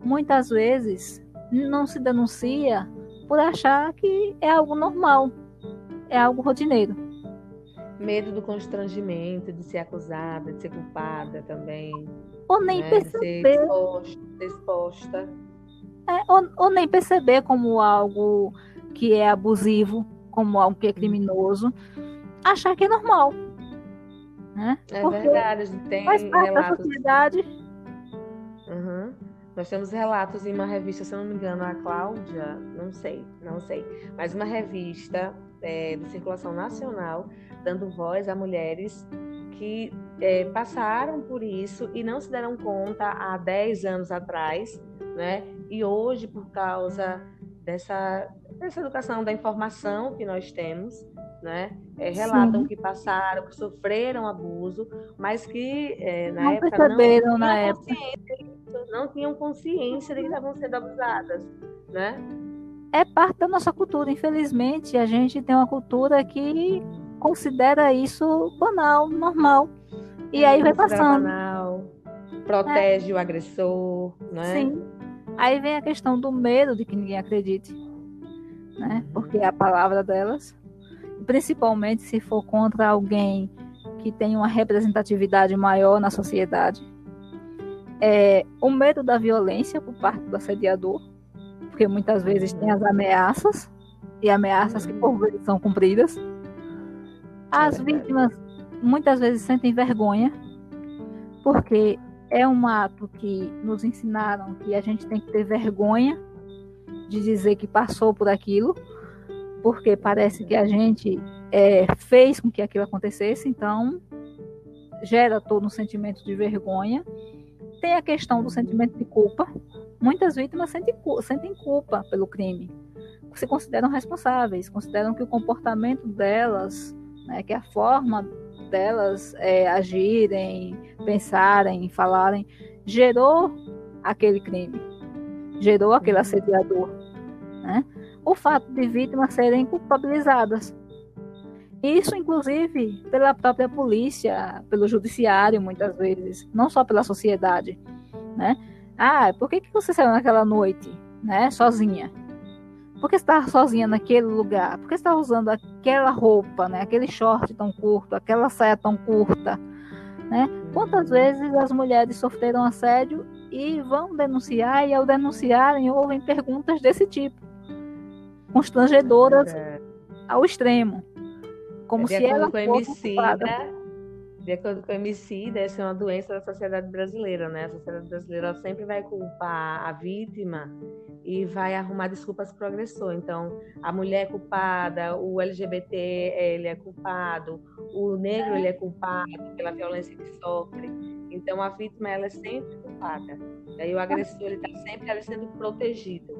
muitas vezes não se denuncia por achar que é algo normal, é algo rotineiro. Medo do constrangimento, de ser acusada, de ser culpada também. Ou nem né? perceber. De ser exposta. exposta. É, ou, ou nem perceber como algo que é abusivo, como algo que é criminoso, achar que é normal. Né? É Porque verdade, tem faz parte relatos. da sociedade. Uhum. Nós temos relatos em uma revista, se eu não me engano, a Cláudia, não sei, não sei, mas uma revista é, de circulação nacional dando voz a mulheres que é, passaram por isso e não se deram conta há 10 anos atrás, né? E hoje, por causa dessa, dessa educação da informação que nós temos, né? É, relatam Sim. que passaram, que sofreram abuso, mas que é, na não época perceberam não na época não tinham consciência de que estavam sendo abusadas, né? É parte da nossa cultura, infelizmente, a gente tem uma cultura que considera isso banal, normal. E aí vai passando. Banal. protege é. o agressor, não é? Sim. Aí vem a questão do medo de que ninguém acredite, né? Porque é a palavra delas, principalmente se for contra alguém que tem uma representatividade maior na sociedade. É, o medo da violência por parte do assediador, porque muitas vezes tem as ameaças, e ameaças que por vezes são cumpridas. As vítimas muitas vezes sentem vergonha, porque é um ato que nos ensinaram que a gente tem que ter vergonha de dizer que passou por aquilo, porque parece que a gente é, fez com que aquilo acontecesse, então gera todo um sentimento de vergonha. Tem a questão do sentimento de culpa. Muitas vítimas sentem, sentem culpa pelo crime, se consideram responsáveis, consideram que o comportamento delas, né, que a forma delas é, agirem, pensarem, falarem, gerou aquele crime, gerou aquele uhum. assediador. Né? O fato de vítimas serem culpabilizadas. Isso, inclusive, pela própria polícia, pelo judiciário, muitas vezes, não só pela sociedade. Né? Ah, por que, que você saiu naquela noite, né, sozinha? Por que está sozinha naquele lugar? Por que está usando aquela roupa, né? Aquele short tão curto, aquela saia tão curta, né? Quantas vezes as mulheres sofreram assédio e vão denunciar e ao denunciarem ouvem perguntas desse tipo, constrangedoras é. ao extremo, como é se ela fosse de acordo com o MC, deve ser uma doença da sociedade brasileira, né? A sociedade brasileira sempre vai culpar a vítima e vai arrumar desculpas para o agressor. Então, a mulher é culpada, o LGBT ele é culpado, o negro ele é culpado pela violência que sofre. Então, a vítima ela é sempre culpada. E aí o agressor ele está sempre ali sendo protegido.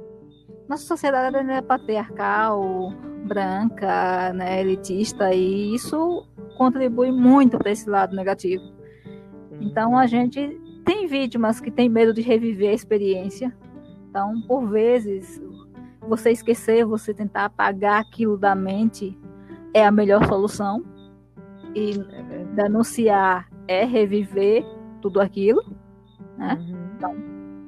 Nossa sociedade é patriarcal, branca, né, elitista, e isso contribui muito para esse lado negativo. Então a gente tem vítimas que têm medo de reviver a experiência. Então, por vezes, você esquecer, você tentar apagar aquilo da mente é a melhor solução. E denunciar é reviver tudo aquilo, né? Uhum. Então,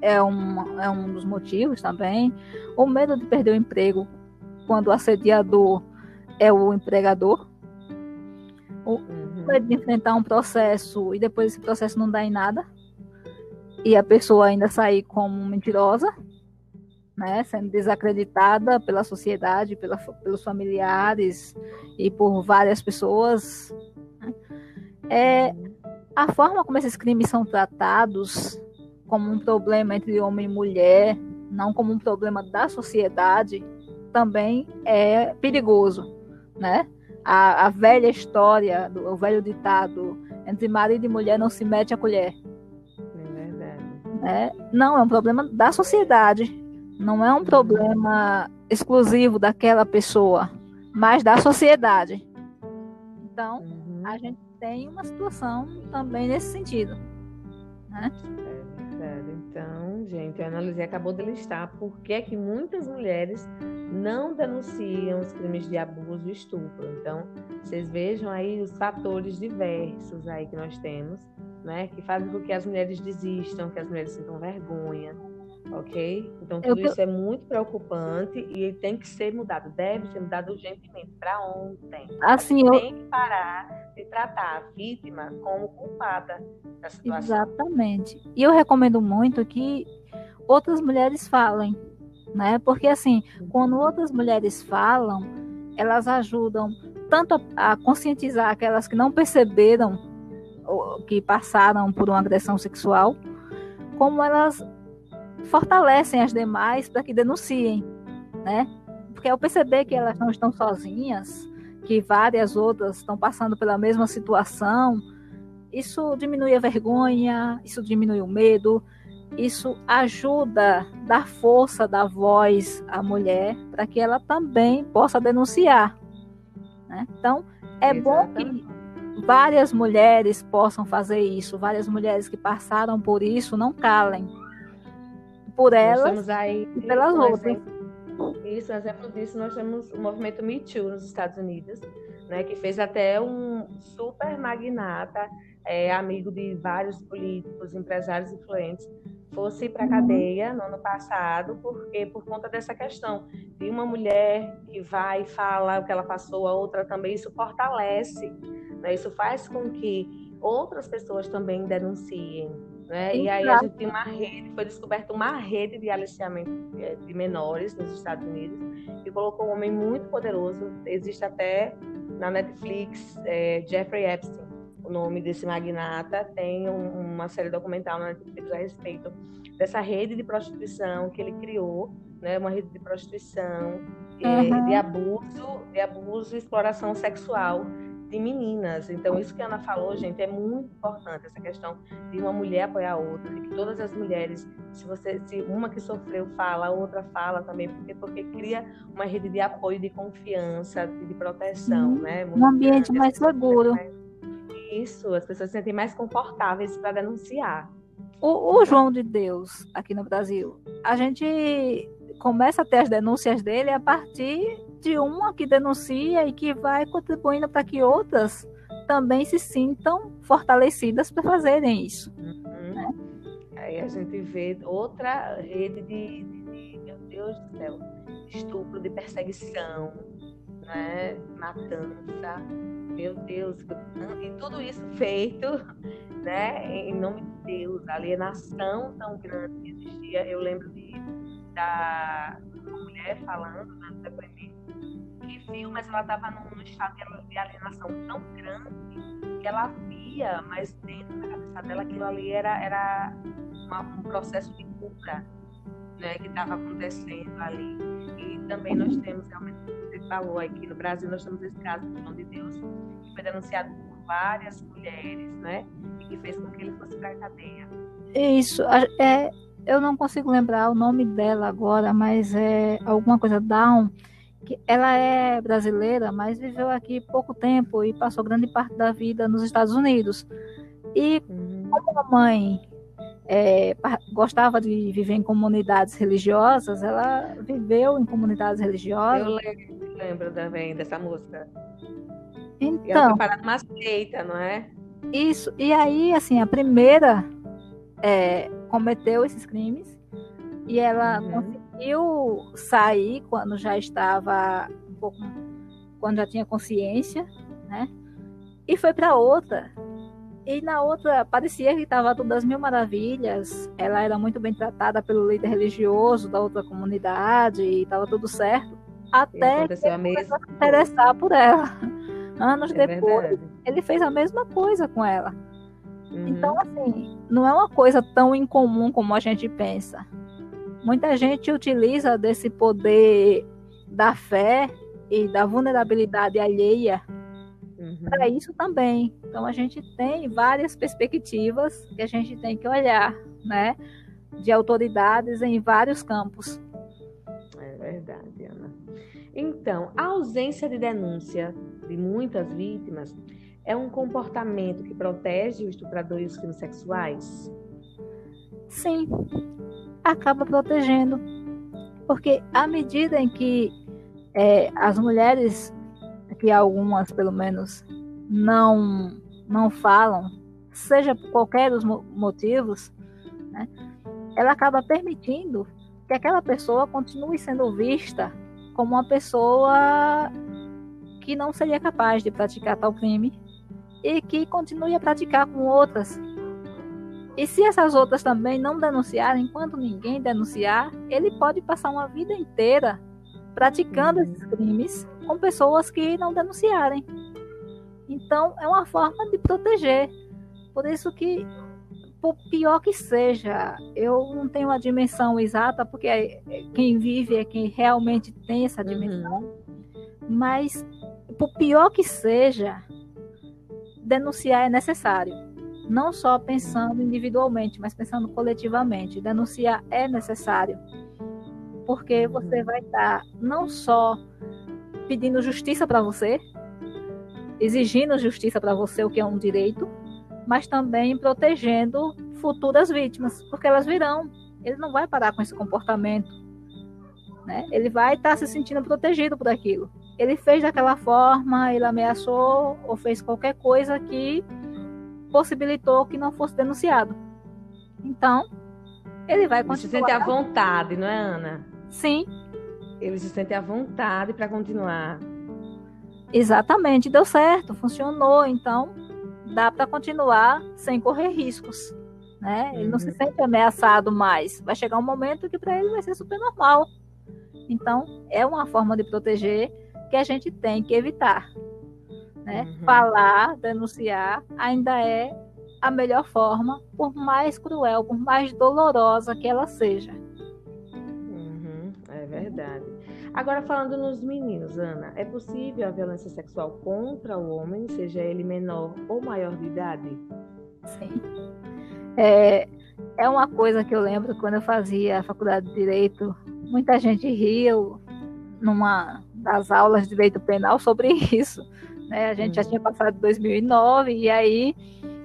é um, é um dos motivos também. O medo de perder o emprego quando o assediador é o empregador. O uhum. medo de enfrentar um processo e depois esse processo não dá em nada. E a pessoa ainda sair como mentirosa, né, sendo desacreditada pela sociedade, pela, pelos familiares e por várias pessoas. Né. É, a forma como esses crimes são tratados como um problema entre homem e mulher, não como um problema da sociedade, também é perigoso, né? A, a velha história, do, o velho ditado, entre marido e mulher não se mete a colher. É verdade. É, não, é um problema da sociedade. Não é um problema exclusivo daquela pessoa, mas da sociedade. Então, uhum. a gente tem uma situação também nesse sentido. Né? Então, gente, a Ana acabou de listar por que, é que muitas mulheres não denunciam os crimes de abuso e estupro. Então, vocês vejam aí os fatores diversos aí que nós temos, né, que fazem com que as mulheres desistam, que as mulheres sintam vergonha, ok? Então, tudo Eu... isso é muito preocupante e tem que ser mudado, deve ser mudado urgentemente, para ontem. Assim, eu... Tem que parar de tratar a vítima como culpada da situação. Exatamente. E eu recomendo muito que outras mulheres falem, né? Porque assim, quando outras mulheres falam, elas ajudam tanto a, conscientizar aquelas que não perceberam que passaram por uma agressão sexual, como elas fortalecem as demais para que denunciem, né? Porque ao perceber que elas não estão sozinhas, que várias outras estão passando pela mesma situação, isso diminui a vergonha, isso diminui o medo, isso ajuda dar força da voz à mulher para que ela também possa denunciar. Né? Então, é Exatamente. bom que várias mulheres possam fazer isso, várias mulheres que passaram por isso não calem por elas aí, e pelas outras. isso, um exemplo disso, nós temos o movimento Me Too nos Estados Unidos, né, que fez até um super magnata, é, amigo de vários políticos, empresários influentes, fosse para a uhum. cadeia no ano passado, porque por conta dessa questão de uma mulher que vai e fala o que ela passou, a outra também, isso fortalece, né? isso faz com que outras pessoas também denunciem. Né? E aí a gente tem uma rede, foi descoberta uma rede de aliciamento é, de menores nos Estados Unidos, que colocou um homem muito poderoso, existe até na Netflix, é, Jeffrey Epstein, o nome desse magnata, tem um, uma série documental na Netflix a respeito dessa rede de prostituição que ele criou, né, uma rede de prostituição, uhum. é, de abuso, de abuso e exploração sexual de meninas. Então, isso que a Ana falou, gente, é muito importante, essa questão de uma mulher apoiar a outra, de que todas as mulheres, se você, se uma que sofreu fala, a outra fala também, porque, porque cria uma rede de apoio, de confiança, de, de proteção, né? Muito um ambiente mais seguro. Isso, as pessoas se sentem mais confortáveis para denunciar. O, o João de Deus, aqui no Brasil, a gente começa a ter as denúncias dele a partir de uma que denuncia e que vai contribuindo para que outras também se sintam fortalecidas para fazerem isso. Uhum. Né? Aí a gente vê outra rede de, de, de, meu Deus do céu, estupro, de perseguição, né? matança, meu Deus, e tudo isso feito né? em nome de Deus, alienação tão grande que existia. Eu lembro de, da mulher falando viu, mas ela estava num, estado de alienação tão grande que ela via, mas dentro da cabeça dela aquilo ali era, era uma, um processo de cura né, que estava acontecendo ali. E também nós temos, realmente, você falou aqui no Brasil, nós temos esse caso do João de Deus, que foi denunciado por várias mulheres, né? E que fez com que ele fosse para a cadeia. Isso, é, eu não consigo lembrar o nome dela agora, mas é alguma coisa Down que ela é brasileira, mas viveu aqui pouco tempo e passou grande parte da vida nos Estados Unidos. E uhum. como a mãe é, gostava de viver em comunidades religiosas, ela viveu em comunidades religiosas. Eu lembro, lembro também dessa música. Então. E ela foi numa seita, não é? Isso. E aí, assim, a primeira é, cometeu esses crimes e ela uhum. conseguiu sair quando já estava um pouco, quando já tinha consciência, né? E foi para outra. E na outra parecia que estava tudo das mil maravilhas. Ela era muito bem tratada pelo líder religioso da outra comunidade e estava tudo certo. Até que ele começou a se interessar por ela. Anos é depois, verdade. ele fez a mesma coisa com ela. Uhum. Então, assim, não é uma coisa tão incomum como a gente pensa. Muita gente utiliza desse poder da fé e da vulnerabilidade alheia uhum. para isso também. Então a gente tem várias perspectivas que a gente tem que olhar, né, de autoridades em vários campos. É verdade, Ana. Então, a ausência de denúncia de muitas vítimas é um comportamento que protege o estuprador e os crimes sexuais? Sim, acaba protegendo. Porque à medida em que é, as mulheres, que algumas pelo menos, não, não falam, seja por qualquer dos motivos, né, ela acaba permitindo que aquela pessoa continue sendo vista como uma pessoa que não seria capaz de praticar tal crime e que continue a praticar com outras e se essas outras também não denunciarem, enquanto ninguém denunciar, ele pode passar uma vida inteira praticando uhum. esses crimes com pessoas que não denunciarem. Então, é uma forma de proteger. Por isso que, por pior que seja, eu não tenho a dimensão exata, porque é, é, quem vive é quem realmente tem essa dimensão. Uhum. Mas, por pior que seja, denunciar é necessário não só pensando individualmente, mas pensando coletivamente. Denunciar é necessário, porque você vai estar não só pedindo justiça para você, exigindo justiça para você, o que é um direito, mas também protegendo futuras vítimas, porque elas virão. Ele não vai parar com esse comportamento. Né? Ele vai estar se sentindo protegido por aquilo. ele fez daquela forma, ele ameaçou ou fez qualquer coisa que possibilitou que não fosse denunciado. Então, ele vai continuar. Ele se sente à vontade, não é, Ana? Sim. Ele se sente à vontade para continuar. Exatamente, deu certo, funcionou, então dá para continuar sem correr riscos. Né? Ele não se uhum. sente ameaçado mais. Vai chegar um momento que para ele vai ser super normal. Então, é uma forma de proteger que a gente tem que evitar. Né? Uhum. Falar, denunciar, ainda é a melhor forma, por mais cruel, por mais dolorosa que ela seja. Uhum, é verdade. Agora, falando nos meninos, Ana, é possível a violência sexual contra o homem, seja ele menor ou maior de idade? Sim. É, é uma coisa que eu lembro quando eu fazia a faculdade de Direito, muita gente ria numa das aulas de Direito Penal sobre isso. Né? A gente já tinha passado 2009 e aí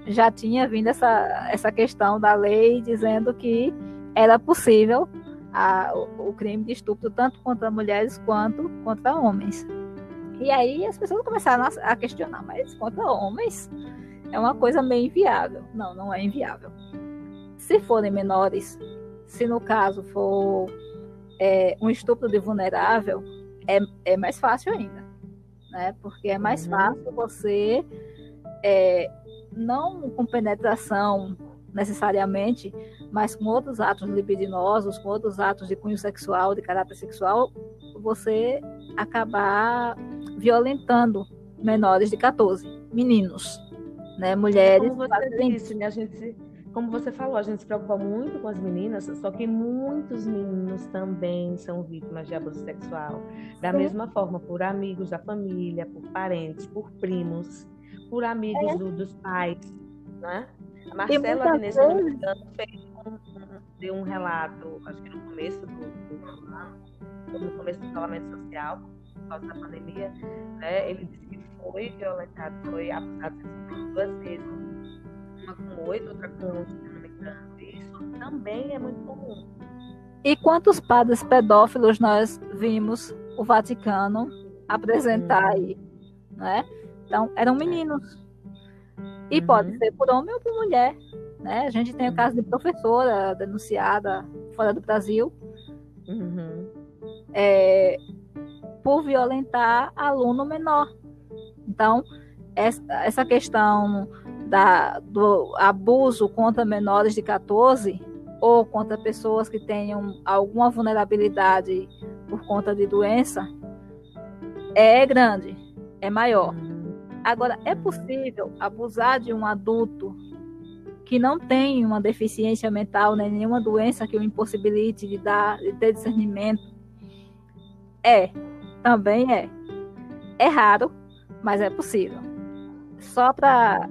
já tinha vindo essa, essa questão da lei dizendo que era possível a, o, o crime de estupro tanto contra mulheres quanto contra homens. E aí as pessoas começaram a, a questionar, mas contra homens é uma coisa meio inviável. Não, não é inviável. Se forem menores, se no caso for é, um estupro de vulnerável, é, é mais fácil ainda. Né? Porque é mais uhum. fácil você, é, não com penetração necessariamente, mas com outros atos libidinosos, com outros atos de cunho sexual, de caráter sexual, você acabar violentando menores de 14, meninos né? Mulheres. Como você disse, né? A gente, como você falou, a gente se preocupa muito com as meninas, só que muitos meninos também são vítimas de abuso sexual. Da Sim. mesma forma, por amigos da família, por parentes, por primos, por amigos é. do, dos pais, né? A Marcela Inês, vezes... fez um, deu um relato, acho que no começo do, do ano, no começo do isolamento social, por causa da pandemia, né? Ele disse que foi violentado, foi abusado duas vezes. Uma com oito, outra com se não me engano. Isso também é muito comum. E quantos padres pedófilos nós vimos o Vaticano apresentar uhum. aí, né? Então, eram é. meninos. E uhum. pode ser por homem ou por mulher, né? A gente tem o caso de professora denunciada fora do Brasil. Uhum. É, por violentar aluno menor. Então, essa questão da, do abuso contra menores de 14 ou contra pessoas que tenham alguma vulnerabilidade por conta de doença é grande, é maior. Agora, é possível abusar de um adulto que não tem uma deficiência mental, nem nenhuma doença que o impossibilite de dar, de ter discernimento? É, também é. É raro, mas é possível. Só para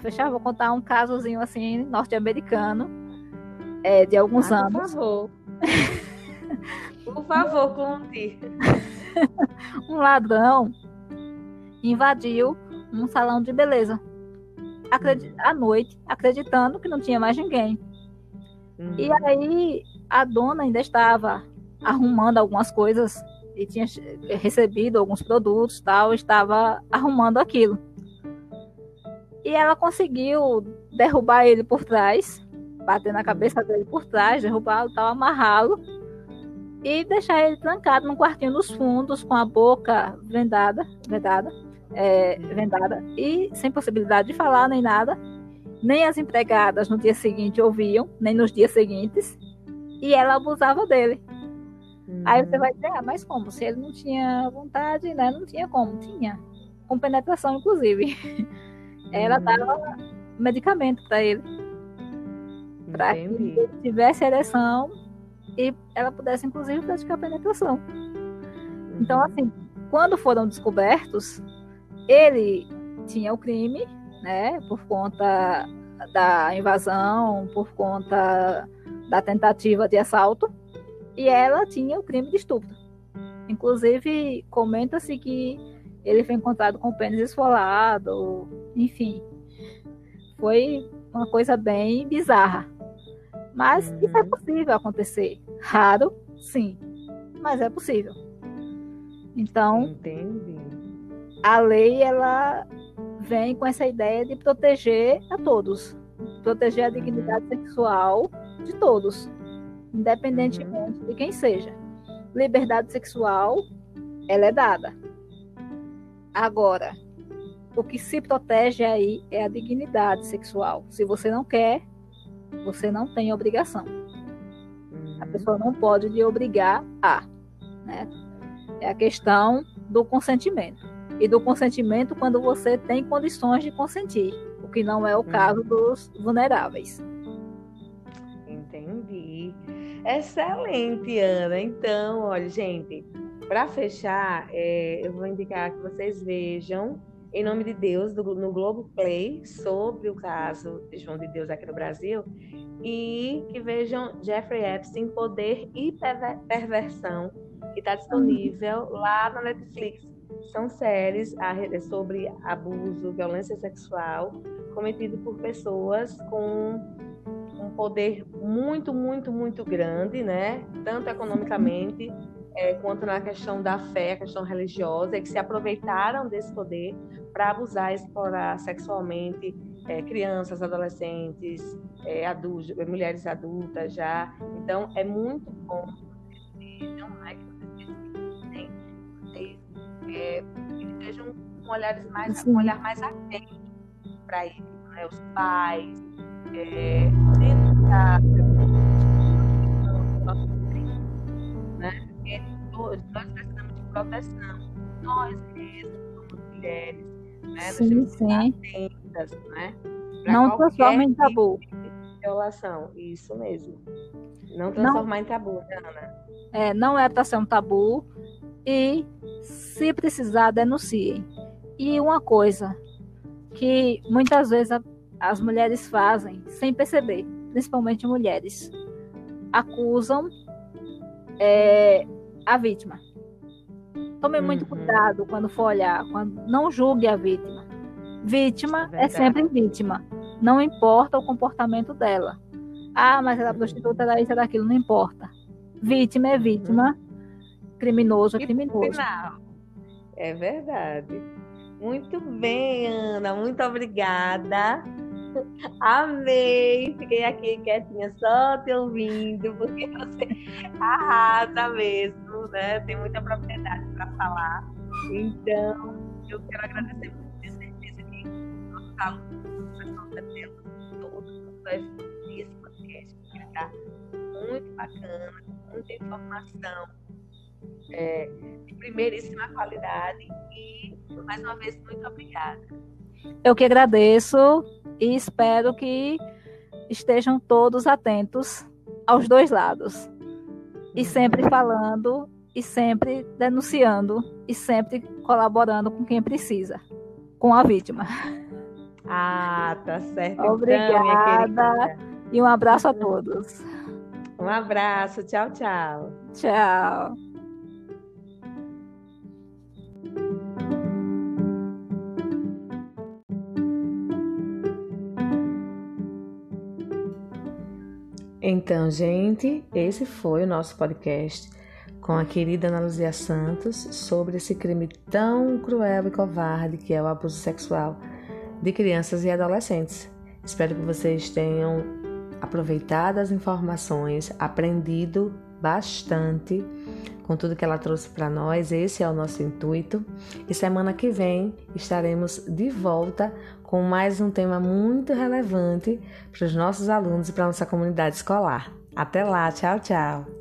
fechar, vou contar um casozinho assim, norte-americano, é, de alguns ah, anos. Por favor. por favor, conte. um ladrão invadiu um salão de beleza à noite, acreditando que não tinha mais ninguém. Uhum. E aí a dona ainda estava arrumando algumas coisas e tinha recebido alguns produtos tal, estava arrumando aquilo. E ela conseguiu derrubar ele por trás, bater na cabeça dele por trás, derrubá-lo, tal, amarrá-lo e deixar ele trancado num quartinho dos fundos com a boca vendada, vendada, é, vendada e sem possibilidade de falar nem nada. Nem as empregadas no dia seguinte ouviam, nem nos dias seguintes, e ela abusava dele. Aí você vai dizer, ah, mas como? Se ele não tinha vontade, né? Não tinha como, tinha. Com penetração, inclusive. Uhum. Ela dava medicamento para ele. Para que ele tivesse ereção e ela pudesse, inclusive, praticar penetração. Uhum. Então, assim, quando foram descobertos, ele tinha o crime, né? Por conta da invasão, por conta da tentativa de assalto e ela tinha o crime de estupro. Inclusive, comenta-se que ele foi encontrado com o pênis esfolado, enfim. Foi uma coisa bem bizarra. Mas uhum. isso é possível acontecer. Raro, sim, mas é possível. Então, Entendi. a lei ela vem com essa ideia de proteger a todos, proteger a dignidade uhum. sexual de todos, independentemente uhum. de quem seja. Liberdade sexual, ela é dada. Agora, o que se protege aí é a dignidade sexual. Se você não quer, você não tem obrigação. A uhum. pessoa não pode lhe obrigar a. Né? É a questão do consentimento. E do consentimento quando você tem condições de consentir, o que não é o caso uhum. dos vulneráveis. Entendi. Excelente, Ana. Então, olha, gente, para fechar, é, eu vou indicar que vocês vejam em nome de Deus, do, no Globo Play, sobre o caso de João de Deus aqui no Brasil, e que vejam Jeffrey Epstein, Poder e Perversão, que está disponível lá na Netflix. São séries sobre abuso, violência sexual cometido por pessoas com um poder muito, muito, muito grande, né? Tanto economicamente é, quanto na questão da fé, a questão religiosa, e que se aproveitaram desse poder para abusar e explorar sexualmente é, crianças, adolescentes, é, adultos, mulheres adultas já. Então, é muito bom não é que vocês é, que sejam com olhares mais, um olhar mais atento para isso, né? os pais, é, dentro Porque nós precisamos de proteção, nós mesmos, como mulheres, né? Sim, nós sim. atentas, né? não transforma em tabu. Violação, isso mesmo. Não transformar não, em tabu, né, Ana? É, não é para ser um tabu e, se precisar, denunciem. E uma coisa que muitas vezes a, as mulheres fazem sem perceber, principalmente mulheres, acusam é, a vítima. Tome uhum. muito cuidado quando for olhar, quando não julgue a vítima. Vítima é, é sempre vítima, não importa o comportamento dela. Ah, mas ela é prostituta, era isso, era aquilo, não importa. Vítima é vítima, uhum. criminoso é criminoso. É verdade. Muito bem, Ana, muito obrigada. Amei! Fiquei aqui quietinha só te ouvindo, porque você arrasa mesmo, né? Tem muita propriedade para falar. Então, eu quero agradecer muito, ter certeza que nossos alunos, o pessoal da tela, todos esse podcast, porque está muito bacana, muita informação. É, de primeiríssima qualidade e mais uma vez muito obrigada. Eu que agradeço e espero que estejam todos atentos aos dois lados. E sempre falando, e sempre denunciando, e sempre colaborando com quem precisa, com a vítima. Ah, tá certo. Obrigada. Então, e um abraço a todos. Um abraço. Tchau, tchau. Tchau. Então, gente, esse foi o nosso podcast com a querida Ana Luzia Santos sobre esse crime tão cruel e covarde que é o abuso sexual de crianças e adolescentes. Espero que vocês tenham aproveitado as informações, aprendido bastante com tudo que ela trouxe para nós. Esse é o nosso intuito. E semana que vem estaremos de volta com mais um tema muito relevante para os nossos alunos e para a nossa comunidade escolar. Até lá, tchau, tchau!